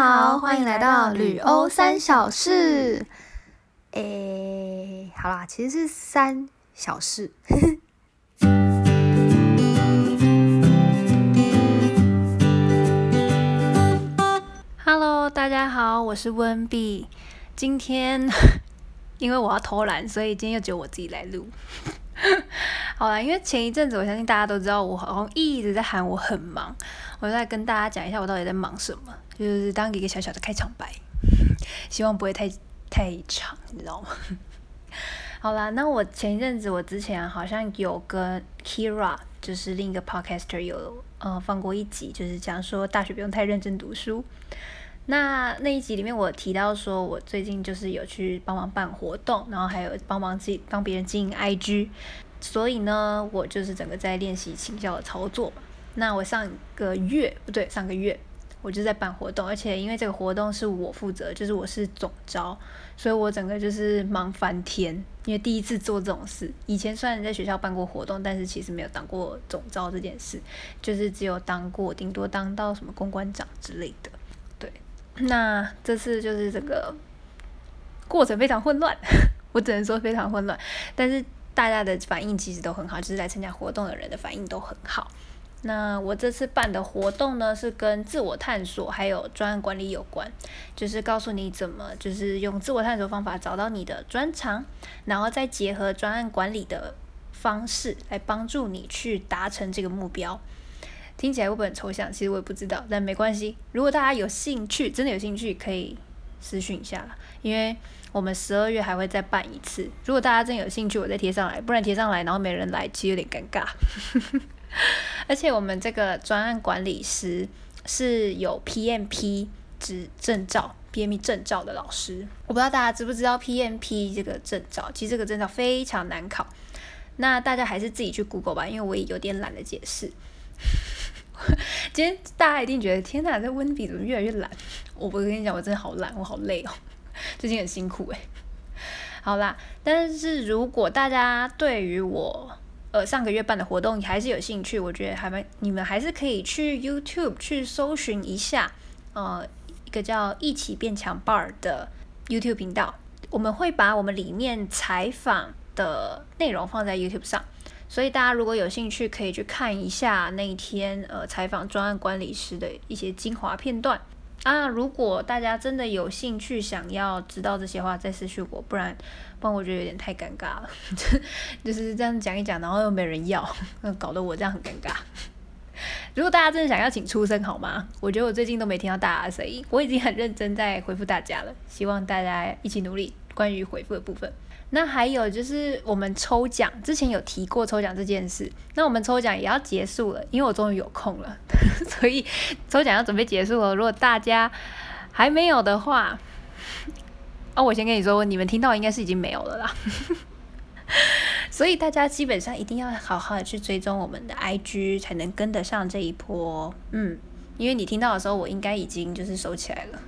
好，欢迎来到旅欧三小事。诶，好啦，其实是三小事。Hello，大家好，我是温碧。今天 因为我要偷懒，所以今天又只有我自己来录。好啦，因为前一阵子我相信大家都知道，我好像一直在喊我很忙，我就在跟大家讲一下我到底在忙什么，就是当一个小小的开场白，希望不会太太长，你知道吗？好啦，那我前一阵子我之前好像有跟 Kira，就是另一个 podcaster 有呃放过一集，就是讲说大学不用太认真读书。那那一集里面我提到说，我最近就是有去帮忙办活动，然后还有帮忙自己帮别人经营 IG，所以呢，我就是整个在练习请教的操作嘛。那我上个月不对，上个月我就在办活动，而且因为这个活动是我负责，就是我是总招，所以我整个就是忙翻天，因为第一次做这种事。以前虽然在学校办过活动，但是其实没有当过总招这件事，就是只有当过，顶多当到什么公关长之类的。对那这次就是这个过程非常混乱，我只能说非常混乱。但是大家的反应其实都很好，就是来参加活动的人的反应都很好。那我这次办的活动呢，是跟自我探索还有专案管理有关，就是告诉你怎么就是用自我探索方法找到你的专长，然后再结合专案管理的方式来帮助你去达成这个目标。听起来会不会很抽象？其实我也不知道，但没关系。如果大家有兴趣，真的有兴趣，可以私讯一下啦。因为我们十二月还会再办一次。如果大家真有兴趣，我再贴上来，不然贴上来然后没人来，其实有点尴尬。而且我们这个专案管理师是有 PMP 执证照、PMP 证照的老师。我不知道大家知不知道 PMP 这个证照，其实这个证照非常难考。那大家还是自己去 Google 吧，因为我也有点懒得解释。今天大家一定觉得天哪，这温比怎么越来越懒？我不是跟你讲，我真的好懒，我好累哦，最近很辛苦诶。好啦，但是如果大家对于我呃上个月办的活动你还是有兴趣，我觉得还蛮你们还是可以去 YouTube 去搜寻一下，呃，一个叫“一起变强 bar” 的 YouTube 频道，我们会把我们里面采访的内容放在 YouTube 上。所以大家如果有兴趣，可以去看一下那一天呃采访专案管理师的一些精华片段啊。如果大家真的有兴趣想要知道这些话，再私讯我，不然不然我觉得有点太尴尬了，就是这样讲一讲，然后又没人要，搞得我这样很尴尬。如果大家真的想要请出声好吗？我觉得我最近都没听到大家的声音，我已经很认真在回复大家了，希望大家一起努力关于回复的部分。那还有就是我们抽奖之前有提过抽奖这件事，那我们抽奖也要结束了，因为我终于有空了，所以抽奖要准备结束了。如果大家还没有的话，哦，我先跟你说，你们听到应该是已经没有了啦。所以大家基本上一定要好好的去追踪我们的 IG，才能跟得上这一波。嗯，因为你听到的时候，我应该已经就是收起来了。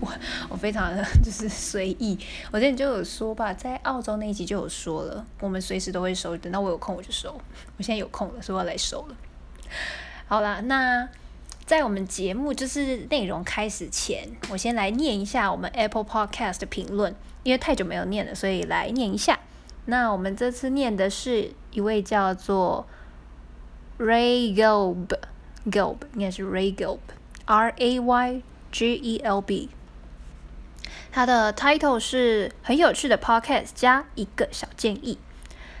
我 我非常的 就是随意，我之前就有说吧，在澳洲那一集就有说了，我们随时都会收，等到我有空我就收。我现在有空了，所以我要来收了。好啦，那在我们节目就是内容开始前，我先来念一下我们 Apple Podcast 的评论，因为太久没有念了，所以来念一下。那我们这次念的是一位叫做 Ray Gelb，Gelb 应该是 Ray Gelb，R A Y G E L B。他的 title 是很有趣的 podcast 加一个小建议。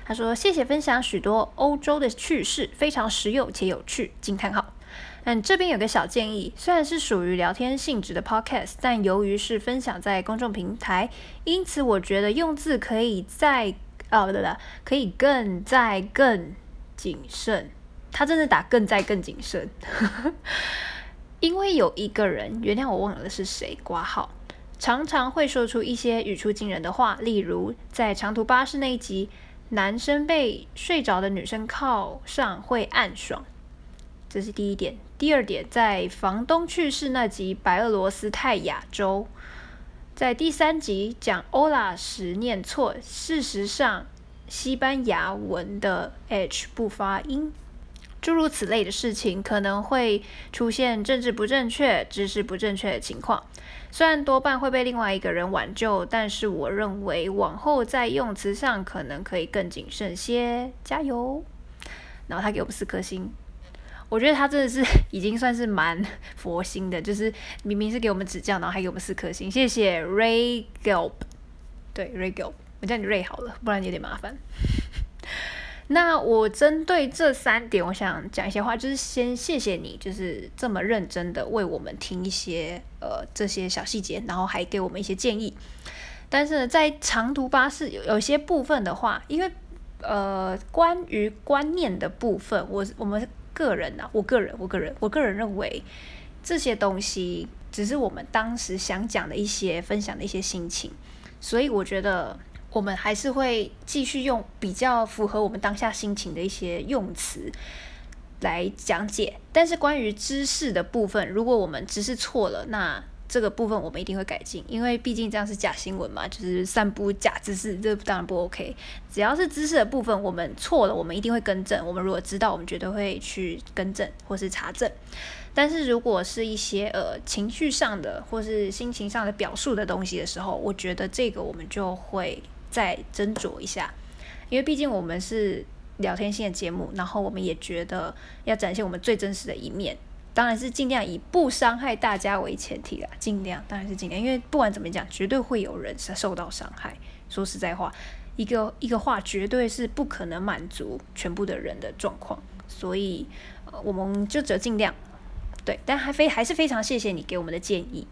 他说：“谢谢分享许多欧洲的趣事，非常实用且有趣。”惊叹号。嗯，这边有个小建议，虽然是属于聊天性质的 podcast，但由于是分享在公众平台，因此我觉得用字可以再哦，对不可以更再更谨慎。他真的打更再更谨慎，因为有一个人，原谅我忘了是谁，挂号。常常会说出一些语出惊人的话，例如在长途巴士那一集，男生被睡着的女生靠上会暗爽，这是第一点。第二点，在房东去世那集，白俄罗斯太亚洲，在第三集讲欧拉时念错，事实上西班牙文的 h 不发音。诸如此类的事情，可能会出现政治不正确、知识不正确的情况。虽然多半会被另外一个人挽救，但是我认为往后在用词上可能可以更谨慎些。加油！然后他给我们四颗星，我觉得他真的是已经算是蛮佛心的，就是明明是给我们指教，然后还给我们四颗星，谢谢 Ray Gelb。对，Ray Gelb，我叫你 Ray 好了，不然有点麻烦。那我针对这三点，我想讲一些话，就是先谢谢你，就是这么认真的为我们听一些呃这些小细节，然后还给我们一些建议。但是在长途巴士有有些部分的话，因为呃关于观念的部分，我我们个人啊，我个人我个人我个人认为这些东西只是我们当时想讲的一些分享的一些心情，所以我觉得。我们还是会继续用比较符合我们当下心情的一些用词来讲解，但是关于知识的部分，如果我们知识错了，那这个部分我们一定会改进，因为毕竟这样是假新闻嘛，就是散布假知识，这当然不 OK。只要是知识的部分，我们错了，我们一定会更正。我们如果知道，我们绝对会去更正或是查证。但是如果是一些呃情绪上的或是心情上的表述的东西的时候，我觉得这个我们就会。再斟酌一下，因为毕竟我们是聊天性的节目，然后我们也觉得要展现我们最真实的一面，当然是尽量以不伤害大家为前提啦，尽量当然是尽量，因为不管怎么讲，绝对会有人受到伤害。说实在话，一个一个话绝对是不可能满足全部的人的状况，所以，我们就只尽量对，但还非还是非常谢谢你给我们的建议，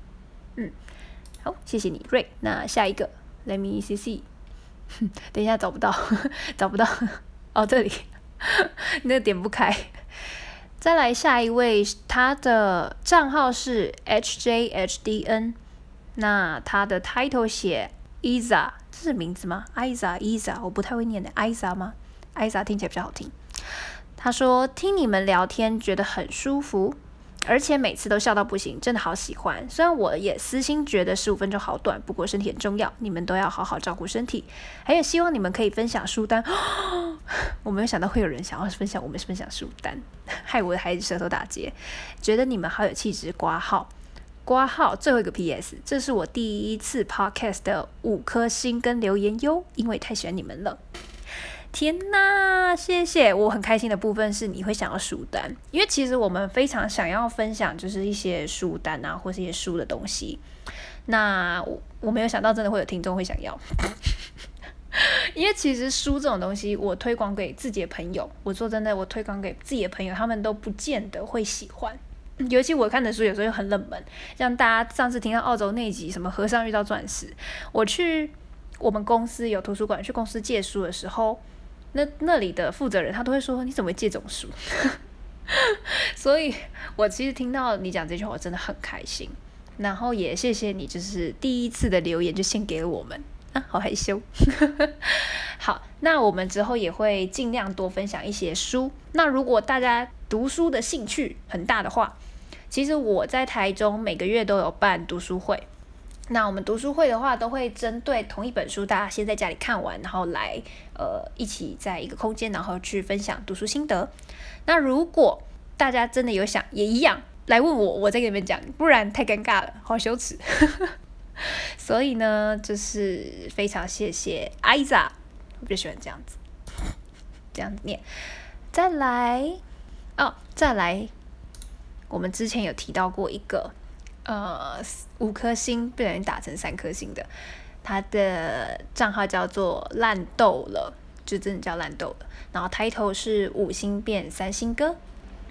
嗯，好，谢谢你瑞，那下一个，Let me see see。等一下，找不到，找不到。哦，这里，那点不开。再来下一位，他的账号是 hjhdn，那他的 title 写 Isa，这是名字吗？Isa，Isa，我不太会念的，Isa 吗？Isa 听起来比较好听。他说听你们聊天觉得很舒服。而且每次都笑到不行，真的好喜欢。虽然我也私心觉得十五分钟好短，不过身体很重要，你们都要好好照顾身体。还有希望你们可以分享书单。我没有想到会有人想要分享我们是分享书单，害我的孩子舌头打结。觉得你们好有气质，挂号挂号。最后一个 P.S. 这是我第一次 Podcast 的五颗星跟留言哟，因为太喜欢你们了。天呐，谢谢！我很开心的部分是你会想要书单，因为其实我们非常想要分享，就是一些书单啊，或是一些书的东西。那我我没有想到真的会有听众会想要，因为其实书这种东西，我推广给自己的朋友，我说真的，我推广给自己的朋友，他们都不见得会喜欢。尤其我看的书有时候又很冷门，像大家上次听到澳洲那集什么和尚遇到钻石，我去我们公司有图书馆，去公司借书的时候。那那里的负责人他都会说你怎么借这种书？所以我其实听到你讲这句话，我真的很开心。然后也谢谢你，就是第一次的留言就献给了我们啊，好害羞。好，那我们之后也会尽量多分享一些书。那如果大家读书的兴趣很大的话，其实我在台中每个月都有办读书会。那我们读书会的话，都会针对同一本书，大家先在家里看完，然后来呃一起在一个空间，然后去分享读书心得。那如果大家真的有想也一样来问我，我再给你们讲，不然太尴尬了，好羞耻。所以呢，就是非常谢谢 Iza，，我就喜欢这样子，这样子念。再来哦，再来，我们之前有提到过一个。呃，五颗星被人打成三颗星的，他的账号叫做烂豆了，就真的叫烂豆了。然后 title 是五星变三星哥。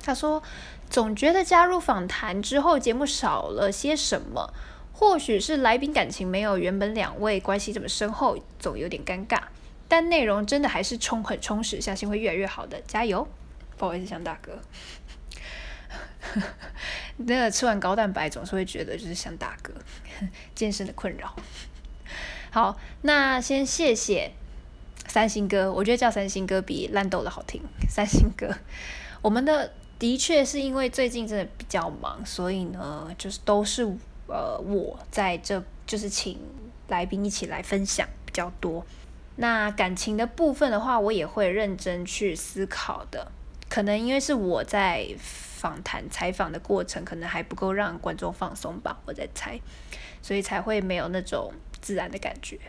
他说，总觉得加入访谈之后，节目少了些什么，或许是来宾感情没有原本两位关系这么深厚，总有点尴尬。但内容真的还是充很充实，相信会越来越好的，加油！不好意思，向大哥。那个吃完高蛋白总是会觉得就是想打嗝健身的困扰。好，那先谢谢三星哥，我觉得叫三星哥比烂豆的好听。三星哥，我们的的确是因为最近真的比较忙，所以呢，就是都是呃我在这就是请来宾一起来分享比较多。那感情的部分的话，我也会认真去思考的。可能因为是我在访谈采访的过程，可能还不够让观众放松吧，我在猜，所以才会没有那种自然的感觉。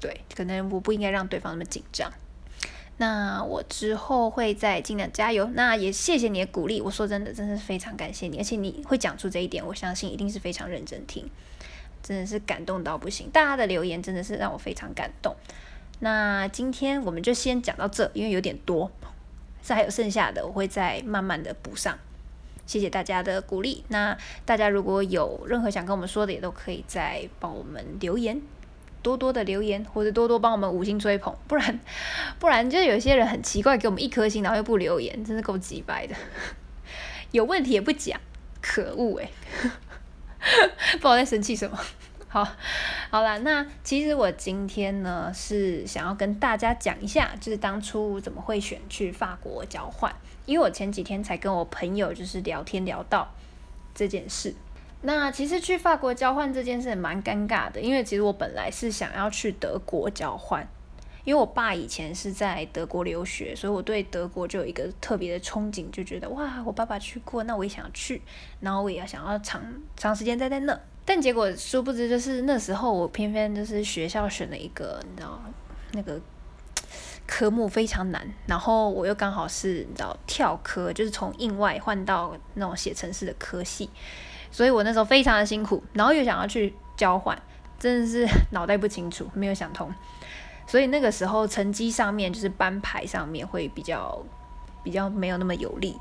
对，可能我不应该让对方那么紧张。那我之后会再尽量加油。那也谢谢你的鼓励。我说真的，真的是非常感谢你，而且你会讲出这一点，我相信一定是非常认真听，真的是感动到不行。大家的留言真的是让我非常感动。那今天我们就先讲到这，因为有点多，这还有剩下的，我会再慢慢的补上。谢谢大家的鼓励。那大家如果有任何想跟我们说的，也都可以再帮我们留言。多多的留言，或者多多帮我们五星追捧，不然 不然就有些人很奇怪，给我们一颗星，然后又不留言，真是够鸡掰的。有问题也不讲，可恶哎！不知道在生气什么。好，好啦，那其实我今天呢是想要跟大家讲一下，就是当初怎么会选去法国交换，因为我前几天才跟我朋友就是聊天聊到这件事。那其实去法国交换这件事蛮尴尬的，因为其实我本来是想要去德国交换，因为我爸以前是在德国留学，所以我对德国就有一个特别的憧憬，就觉得哇，我爸爸去过，那我也想去，然后我也要想要长长时间待在那。但结果殊不知，就是那时候我偏偏就是学校选了一个，你知道那个科目非常难，然后我又刚好是你知道跳科，就是从印外换到那种写程式的科系。所以我那时候非常的辛苦，然后又想要去交换，真的是脑袋不清楚，没有想通。所以那个时候成绩上面就是班牌上面会比较比较没有那么有利，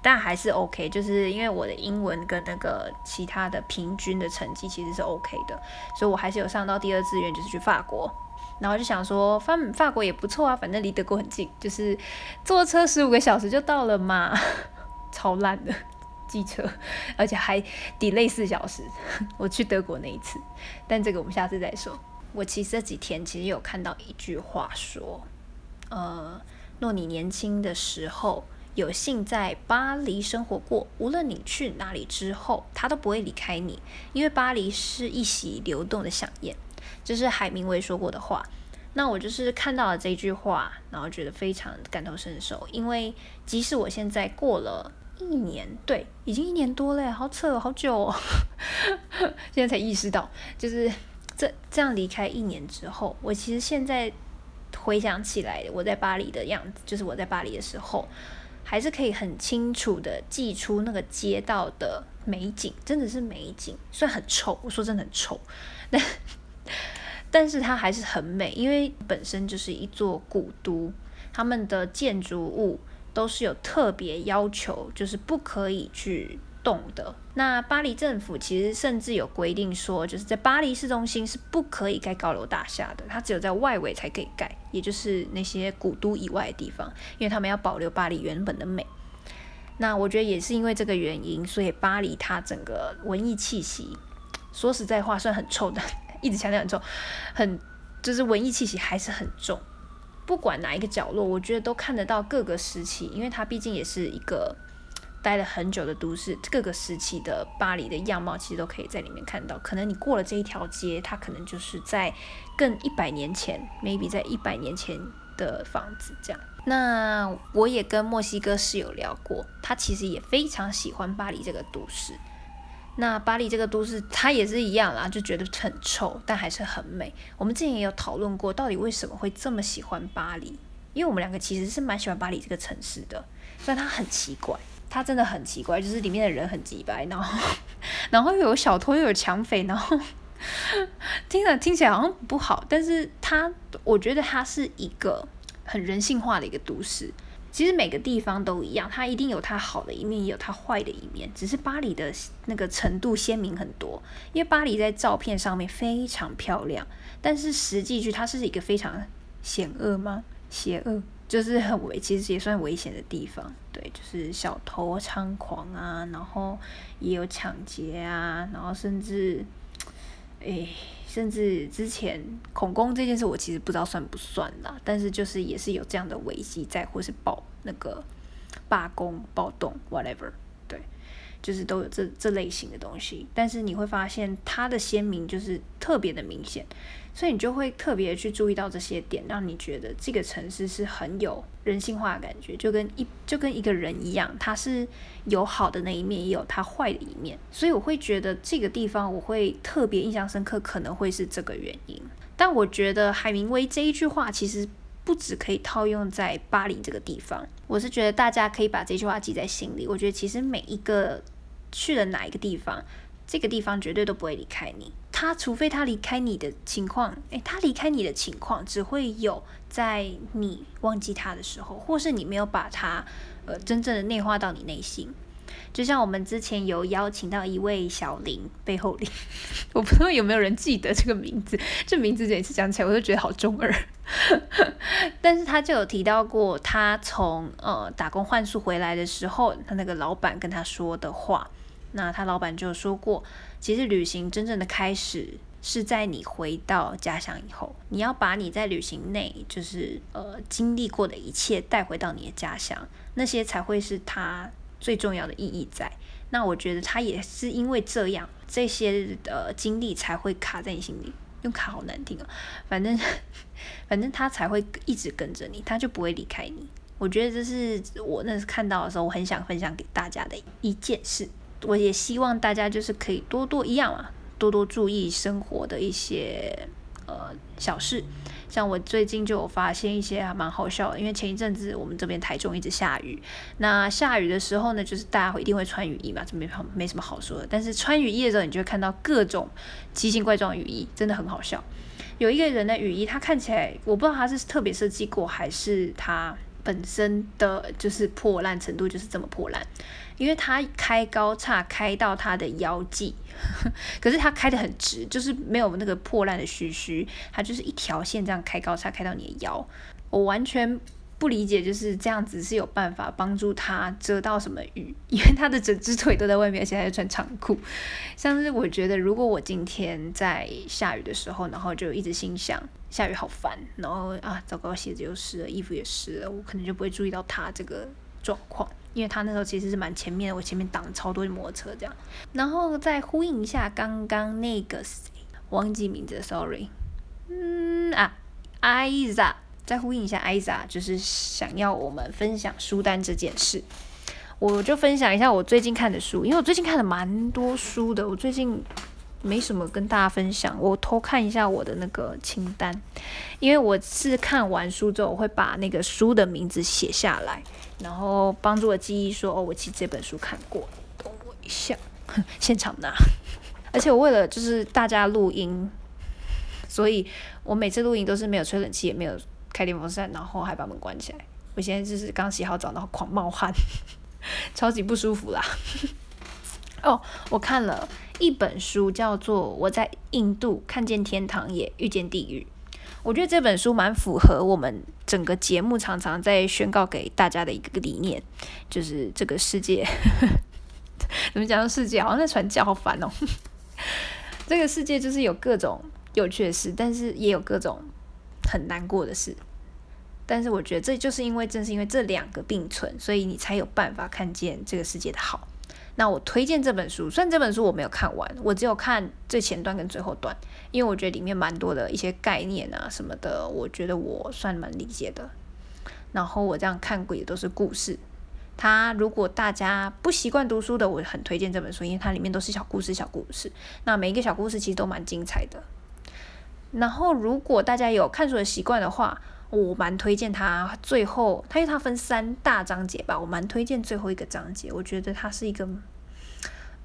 但还是 OK，就是因为我的英文跟那个其他的平均的成绩其实是 OK 的，所以我还是有上到第二志愿，就是去法国。然后就想说法法国也不错啊，反正离德国很近，就是坐车十五个小时就到了嘛，超烂的。机车，而且还 delay 四小时。我去德国那一次，但这个我们下次再说。我其实这几天其实有看到一句话说，呃，若你年轻的时候有幸在巴黎生活过，无论你去哪里之后，它都不会离开你，因为巴黎是一袭流动的响宴。这是海明威说过的话。那我就是看到了这句话，然后觉得非常感同身受，因为即使我现在过了。一年对，已经一年多了，好扯，好久哦。现在才意识到，就是这这样离开一年之后，我其实现在回想起来，我在巴黎的样子，就是我在巴黎的时候，还是可以很清楚的记出那个街道的美景，真的是美景。虽然很臭，我说真的很臭，但但是它还是很美，因为本身就是一座古都，他们的建筑物。都是有特别要求，就是不可以去动的。那巴黎政府其实甚至有规定说，就是在巴黎市中心是不可以盖高楼大厦的，它只有在外围才可以盖，也就是那些古都以外的地方，因为他们要保留巴黎原本的美。那我觉得也是因为这个原因，所以巴黎它整个文艺气息，说实在话算很臭的，一直强调很重，很就是文艺气息还是很重。不管哪一个角落，我觉得都看得到各个时期，因为它毕竟也是一个待了很久的都市，各个时期的巴黎的样貌其实都可以在里面看到。可能你过了这一条街，它可能就是在更一百年前，maybe 在一百年前的房子这样。那我也跟墨西哥室友聊过，他其实也非常喜欢巴黎这个都市。那巴黎这个都市，它也是一样啦，就觉得很臭，但还是很美。我们之前也有讨论过，到底为什么会这么喜欢巴黎？因为我们两个其实是蛮喜欢巴黎这个城市的，虽然它很奇怪，它真的很奇怪，就是里面的人很鸡白，然后 然后又有小偷又有抢匪，然后 听着听起来好像不好，但是它我觉得它是一个很人性化的一个都市。其实每个地方都一样，它一定有它好的一面，也有它坏的一面。只是巴黎的那个程度鲜明很多，因为巴黎在照片上面非常漂亮，但是实际去它是一个非常险恶吗？邪恶就是很危，其实也算危险的地方。对，就是小偷猖狂啊，然后也有抢劫啊，然后甚至，诶。甚至之前恐攻这件事，我其实不知道算不算啦，但是就是也是有这样的危机在，或是暴那个罢工暴动 whatever，就是都有这这类型的东西。但是你会发现它的鲜明就是特别的明显，所以你就会特别去注意到这些点，让你觉得这个城市是很有人性化的感觉，就跟一就跟一个人一样，它是有好的那一面，也有它坏的一面。所以我会觉得这个地方我会特别印象深刻，可能会是这个原因。但我觉得海明威这一句话其实。不只可以套用在巴黎这个地方，我是觉得大家可以把这句话记在心里。我觉得其实每一个去了哪一个地方，这个地方绝对都不会离开你。他除非他离开你的情况，诶，他离开你的情况只会有在你忘记他的时候，或是你没有把他呃真正的内化到你内心。就像我们之前有邀请到一位小林背后林，我不知道有没有人记得这个名字。这名字每次讲起来，我都觉得好中二。但是他就有提到过，他从呃打工换宿回来的时候，他那个老板跟他说的话。那他老板就说过，其实旅行真正的开始是在你回到家乡以后，你要把你在旅行内就是呃经历过的一切带回到你的家乡，那些才会是他。最重要的意义在，那我觉得他也是因为这样，这些呃经历才会卡在你心里，用卡好难听啊，反正 反正他才会一直跟着你，他就不会离开你。我觉得这是我那时看到的时候，我很想分享给大家的一件事。我也希望大家就是可以多多一样啊，多多注意生活的一些呃小事。像我最近就有发现一些还蛮好笑的，因为前一阵子我们这边台中一直下雨，那下雨的时候呢，就是大家会一定会穿雨衣嘛，这没没什么好说的。但是穿雨衣的时候，你就会看到各种奇形怪状的雨衣，真的很好笑。有一个人的雨衣，他看起来我不知道他是特别设计过，还是他本身的就是破烂程度就是这么破烂。因为它开高叉开到它的腰际，可是它开的很直，就是没有那个破烂的须须，它就是一条线这样开高叉开到你的腰。我完全不理解，就是这样子是有办法帮助它遮到什么雨，因为它的整只腿都在外面，而且还穿长裤。像是我觉得，如果我今天在下雨的时候，然后就一直心想下雨好烦，然后啊糟糕，鞋子又湿了，衣服也湿了，我可能就不会注意到它这个状况。因为他那时候其实是蛮前面的，我前面挡超多摩托车这样，然后再呼应一下刚刚那个谁忘记名字，sorry，嗯啊，艾莎，再呼应一下艾莎，就是想要我们分享书单这件事，我就分享一下我最近看的书，因为我最近看了蛮多书的，我最近没什么跟大家分享，我偷看一下我的那个清单，因为我是看完书之后，我会把那个书的名字写下来。然后帮助我记忆说，哦，我其实这本书看过，等我一下，现场拿。而且我为了就是大家录音，所以我每次录音都是没有吹冷气，也没有开电风扇，然后还把门关起来。我现在就是刚洗好澡，然后狂冒汗，超级不舒服啦。哦，我看了一本书，叫做《我在印度看见天堂，也遇见地狱》。我觉得这本书蛮符合我们整个节目常常在宣告给大家的一个理念，就是这个世界 怎么讲？世界好像在传教，好烦哦。这个世界就是有各种有趣的事，但是也有各种很难过的事。但是我觉得这就是因为正是因为这两个并存，所以你才有办法看见这个世界的好。那我推荐这本书，虽然这本书我没有看完，我只有看最前段跟最后段，因为我觉得里面蛮多的一些概念啊什么的，我觉得我算蛮理解的。然后我这样看过也都是故事。它如果大家不习惯读书的，我很推荐这本书，因为它里面都是小故事，小故事。那每一个小故事其实都蛮精彩的。然后如果大家有看书的习惯的话，我蛮推荐它最后，它因为它分三大章节吧，我蛮推荐最后一个章节，我觉得它是一个。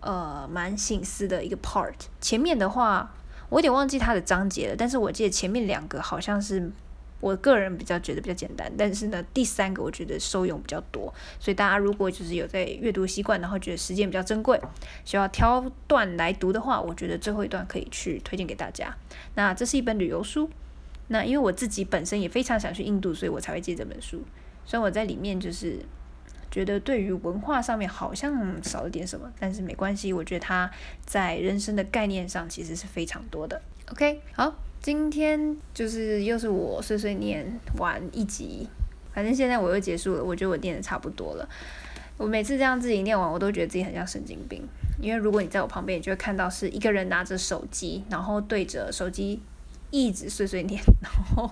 呃，蛮醒思的一个 part。前面的话，我有点忘记它的章节了，但是我记得前面两个好像是我个人比较觉得比较简单，但是呢，第三个我觉得受用比较多。所以大家如果就是有在阅读习惯，然后觉得时间比较珍贵，需要挑段来读的话，我觉得最后一段可以去推荐给大家。那这是一本旅游书。那因为我自己本身也非常想去印度，所以我才会借这本书。虽然我在里面就是。觉得对于文化上面好像少了点什么，但是没关系，我觉得它在人生的概念上其实是非常多的。OK，好，今天就是又是我碎碎念完一集，反正现在我又结束了，我觉得我念的差不多了。我每次这样自己念完，我都觉得自己很像神经病。因为如果你在我旁边，你就会看到是一个人拿着手机，然后对着手机一直碎碎念，然后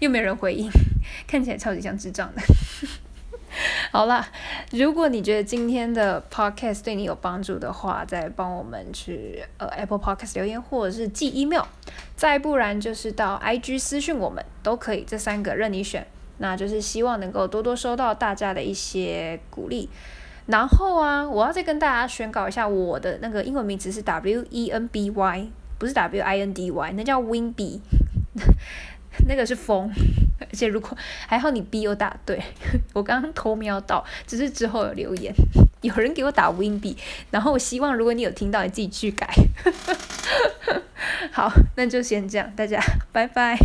又没人回应，看起来超级像智障的。好啦，如果你觉得今天的 podcast 对你有帮助的话，再帮我们去呃 Apple Podcast 留言，或者是寄 email，再不然就是到 IG 私讯我们都可以，这三个任你选。那就是希望能够多多收到大家的一些鼓励。然后啊，我要再跟大家宣告一下，我的那个英文名字是 W E N B Y，不是 W I N D Y，那叫 Winby。那个是风，而且如果还好你 B 又打对，我刚刚偷瞄到，只是之后有留言，有人给我打 Winby，然后我希望如果你有听到，你自己去改。好，那就先这样，大家拜拜。